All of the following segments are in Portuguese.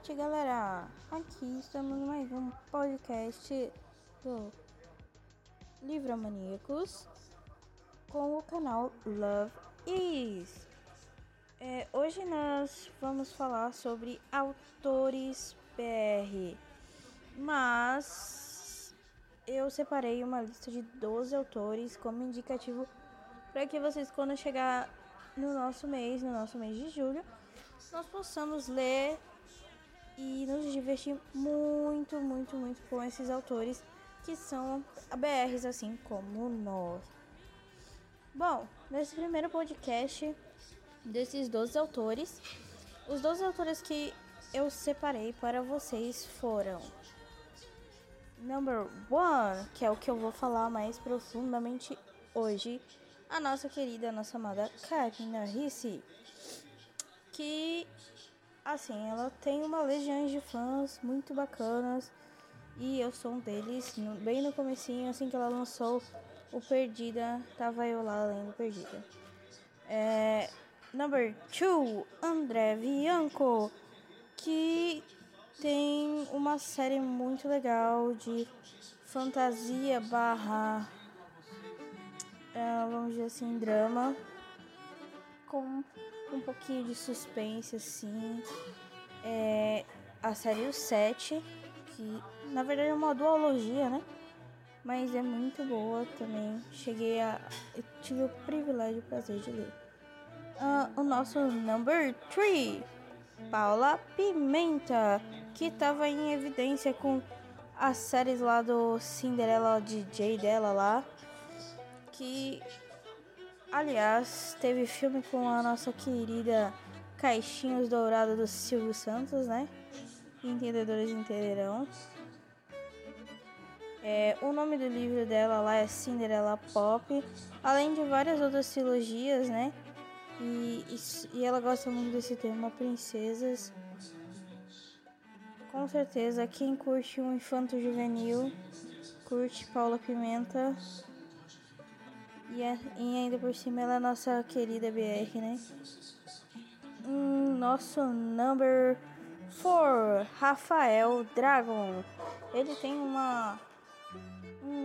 noite, galera. Aqui estamos mais um podcast do Livro Maníacos com o canal Love Is. É, hoje nós vamos falar sobre autores BR, mas eu separei uma lista de 12 autores como indicativo para que vocês, quando chegar no nosso mês, no nosso mês de julho, nós possamos ler e nos divertir muito, muito, muito com esses autores que são ABRs, assim como nós. Bom, nesse primeiro podcast desses 12 autores, os 12 autores que eu separei para vocês foram Number one, que é o que eu vou falar mais profundamente hoje, a nossa querida, a nossa amada Karina Ricci que assim, ela tem uma legião de fãs muito bacanas e eu sou um deles. Bem no comecinho, assim que ela lançou o Perdida, tava eu lá lendo Perdida. É, number 2, André Bianco, que tem uma série muito legal de fantasia barra, é, vamos dizer assim, drama, com um pouquinho de suspense, assim. É a série O 7, que na verdade é uma duologia, né? Mas é muito boa também. Cheguei a. Eu tive o privilégio e o prazer de ler. Uh, o nosso number 3, Paula Pimenta, que estava em evidência com as séries lá do Cinderela DJ dela lá. Que Aliás, teve filme com a nossa querida Caixinhos Dourados do Silvio Santos, né? Entendedores entenderão. É, o nome do livro dela lá é Cinderela Pop, além de várias outras trilogias, né? E, e, e ela gosta muito desse tema, princesas. Com certeza, quem curte um infanto juvenil, curte Paula Pimenta, e, é, e ainda por cima ela é nossa querida BR, né? Hum, nosso number 4, Rafael Dragon. Ele tem uma,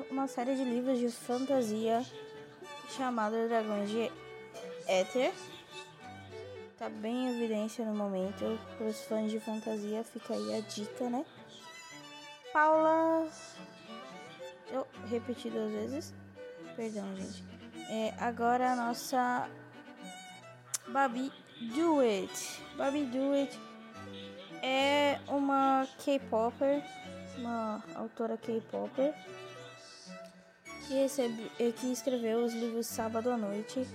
uma série de livros de fantasia chamada Dragões de Éter. Tá bem em evidência no momento. Para os fãs de fantasia, fica aí a dica, né? Paula. Eu repeti duas vezes. Perdão, gente. É, agora a nossa Babi Do It. Babi Do It é uma K-Popper, uma autora K-Popper, que, que escreveu os livros Sábado à Noite,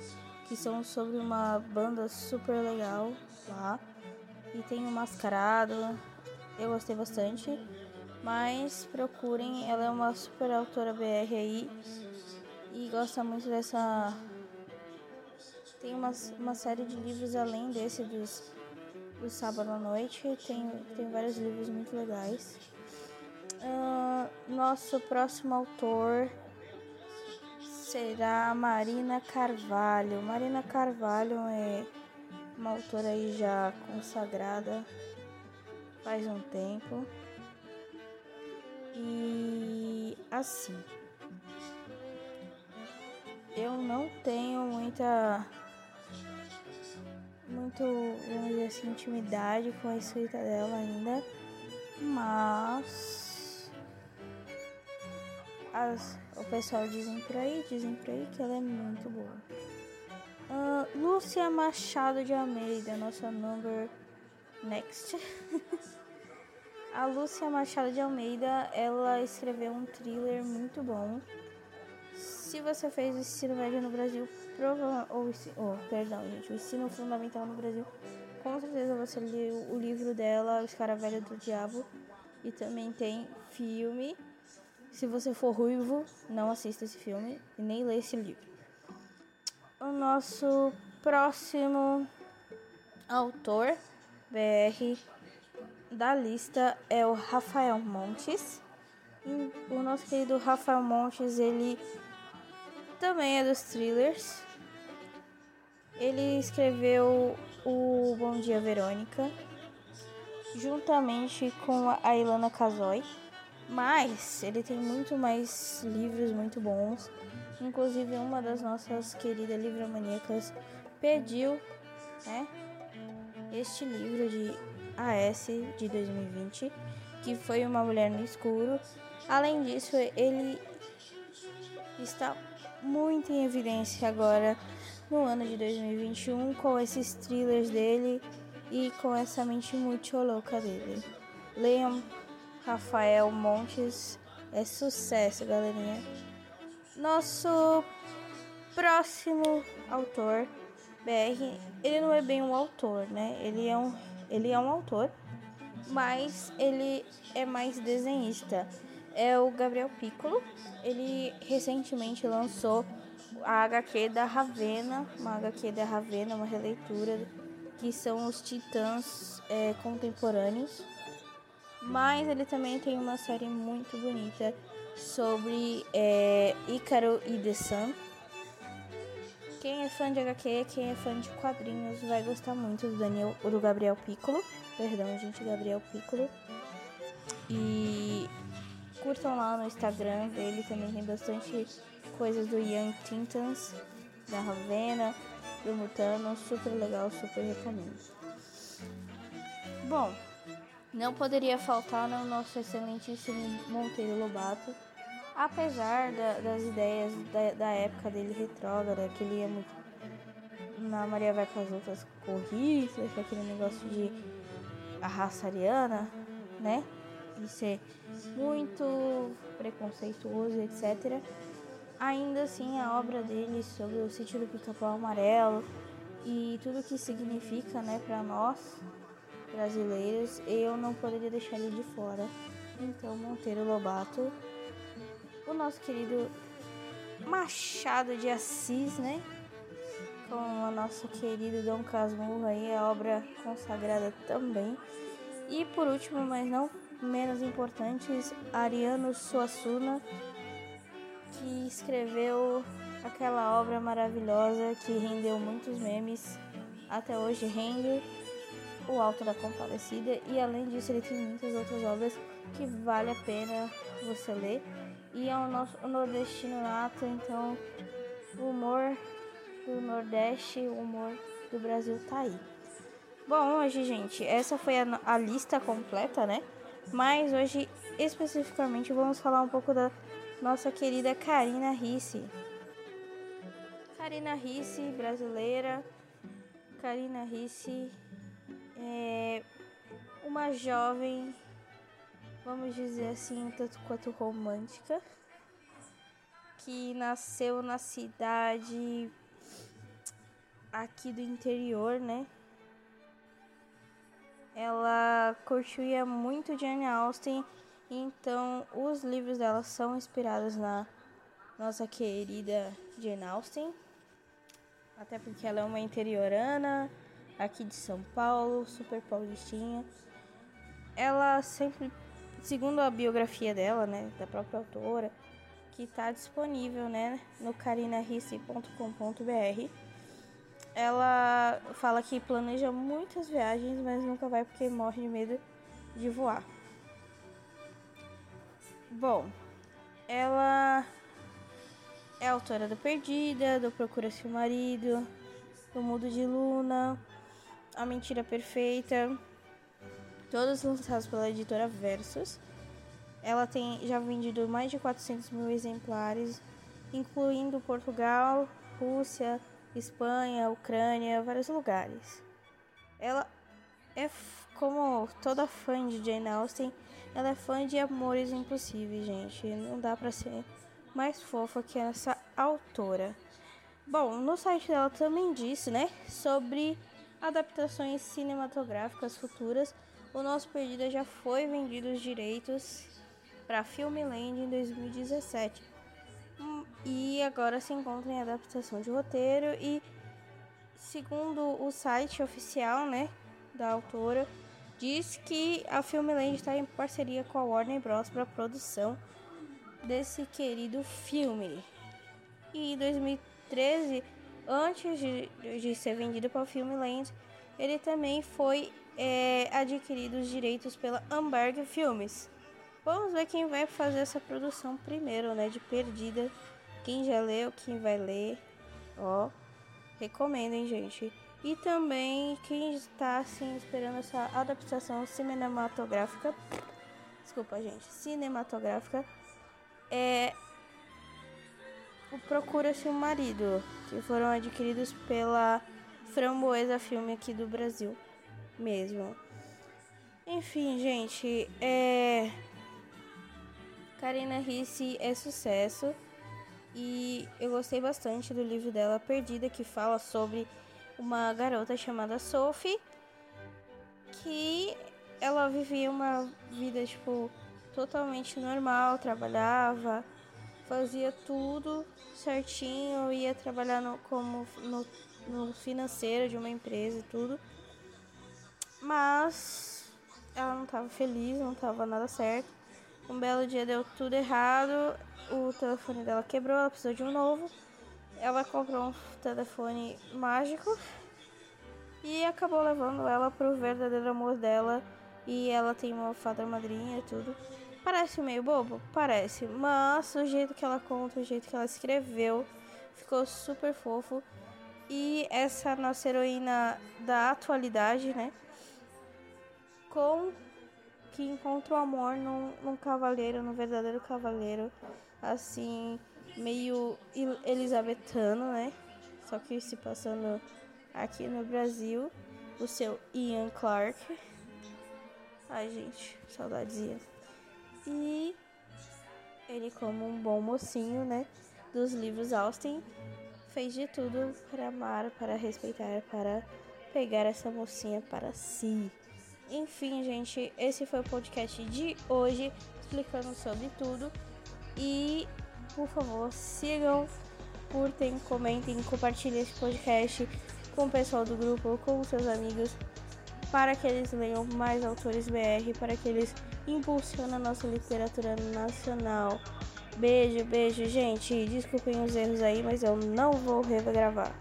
que são sobre uma banda super legal lá. E tem um mascarado, eu gostei bastante. Mas procurem, ela é uma super autora BR aí gosta muito dessa. Tem uma, uma série de livros além desse dos, do Sábado à Noite, tem, tem vários livros muito legais. Uh, nosso próximo autor será Marina Carvalho. Marina Carvalho é uma autora aí já consagrada faz um tempo. E assim eu não tenho muita muito, assim, intimidade com a escrita dela ainda, mas as, o pessoal dizem por aí, dizem por aí que ela é muito boa. Uh, Lúcia Machado de Almeida, nossa number next. a Lúcia Machado de Almeida, ela escreveu um thriller muito bom se você fez o ensino médio no Brasil, prova ou oh, perdão, gente, o ensino fundamental no Brasil, com certeza você leu o livro dela, Os Velho do Diabo, e também tem filme. Se você for ruivo, não assista esse filme e nem lê esse livro. O nosso próximo autor BR da lista é o Rafael Montes. O nosso querido Rafael Montes, ele também é dos thrillers. Ele escreveu o Bom Dia Verônica, juntamente com a Ilana Kazoy. Mas ele tem muito mais livros muito bons. Inclusive uma das nossas queridas livromaníacas pediu, né, este livro de AS de 2020, que foi Uma Mulher no Escuro. Além disso, ele está muito em evidência agora no ano de 2021 com esses thrillers dele e com essa mente muito louca dele. Leiam Rafael Montes, é sucesso, galerinha. Nosso próximo autor, BR, ele não é bem um autor, né? Ele é um, ele é um autor, mas ele é mais desenhista. É o Gabriel Piccolo. Ele recentemente lançou a HQ da Ravena, uma HQ da Ravena, uma releitura que são os titãs é, contemporâneos. Mas ele também tem uma série muito bonita sobre é, Ícaro e The Sun. Quem é fã de HQ, quem é fã de quadrinhos, vai gostar muito do Daniel, do Gabriel Piccolo. Perdão, gente, Gabriel Piccolo. E curtam lá no Instagram dele, também tem bastante coisas do Young Titans, da Ravena, do Mutano, super legal, super recomendo. Bom, não poderia faltar no nosso excelentíssimo Monteiro Lobato, apesar da, das ideias da, da, época dele retrógrada, que ele ia muito na Maria vai com as outras corridas, aquele negócio de a raça ariana, né? De ser muito preconceituoso, etc ainda assim a obra dele sobre o sítio do pica-pau amarelo e tudo que significa né, para nós brasileiros, eu não poderia deixar ele de fora. Então, Monteiro Lobato, o nosso querido Machado de Assis, né? Com o nosso querido Dom Casmurro aí, a obra consagrada também. E por último, mas não menos importantes, Ariano Suassuna que escreveu aquela obra maravilhosa que rendeu muitos memes, até hoje rende o Alto da Compadecida e além disso ele tem muitas outras obras que vale a pena você ler e é o nosso o nordestino nato, então o humor do Nordeste, o humor do Brasil tá aí. Bom, hoje, gente, essa foi a, a lista completa, né? Mas hoje, especificamente, vamos falar um pouco da nossa querida Karina Risse. Karina Risse, brasileira. Karina Risse é uma jovem, vamos dizer assim, tanto quanto romântica, que nasceu na cidade aqui do interior, né? Ela curtia muito Jane Austen então, os livros dela são inspirados na nossa querida Jane Austen, até porque ela é uma interiorana aqui de São Paulo, super paulistinha. Ela sempre, segundo a biografia dela, né, da própria autora, que está disponível, né, no carinarisse.com.br, ela fala que planeja muitas viagens, mas nunca vai porque morre de medo de voar. Bom, ela é autora do Perdida, do Procura Seu Marido, do Mudo de Luna, A Mentira Perfeita, todos lançados pela editora Versus. Ela tem já vendido mais de 400 mil exemplares, incluindo Portugal, Rússia, Espanha, Ucrânia, vários lugares. Ela é como toda fã de Jane Austen, ela é fã de Amores Impossíveis, gente. Não dá pra ser mais fofa que essa autora. Bom, no site dela também disse, né, sobre adaptações cinematográficas futuras. O nosso pedido já foi vendido os direitos para Filmland em 2017. E agora se encontra em adaptação de roteiro e segundo o site oficial, né, da autora, diz que a Filmland está em parceria com a Warner Bros. para a produção desse querido filme. E em 2013, antes de, de ser vendido para a Filmland, ele também foi é, adquirido os direitos pela Amberg Filmes. Vamos ver quem vai fazer essa produção primeiro, né? De Perdida. Quem já leu, quem vai ler. Ó, recomendem, gente. E também quem está assim esperando essa adaptação cinematográfica. Desculpa, gente. Cinematográfica. É o Procura-se Marido, que foram adquiridos pela Framboesa Filme aqui do Brasil mesmo. Enfim, gente, é Karina Risse é sucesso e eu gostei bastante do livro dela Perdida, que fala sobre uma garota chamada Sophie que ela vivia uma vida tipo totalmente normal, trabalhava, fazia tudo certinho, ia trabalhar no, como no, no financeiro de uma empresa e tudo. Mas ela não estava feliz, não estava nada certo. Um belo dia deu tudo errado, o telefone dela quebrou, ela precisou de um novo. Ela comprou um telefone mágico e acabou levando ela pro verdadeiro amor dela. E ela tem uma fada madrinha e tudo. Parece meio bobo? Parece. Mas o jeito que ela conta, o jeito que ela escreveu, ficou super fofo. E essa nossa heroína da atualidade, né? Com que encontra o amor num, num cavaleiro, num verdadeiro cavaleiro, assim, meio elisabetano, né? Só que se passando aqui no Brasil, o seu Ian Clark. Ai, gente, saudades Ian. E ele, como um bom mocinho, né, dos livros Austin, fez de tudo para amar, para respeitar, para pegar essa mocinha para si. Enfim, gente, esse foi o podcast de hoje, explicando sobre tudo. Por favor, sigam, curtem, comentem, compartilhem esse podcast com o pessoal do grupo, com seus amigos, para que eles leiam mais autores BR, para que eles impulsionem a nossa literatura nacional. Beijo, beijo, gente. Desculpem os erros aí, mas eu não vou regravar.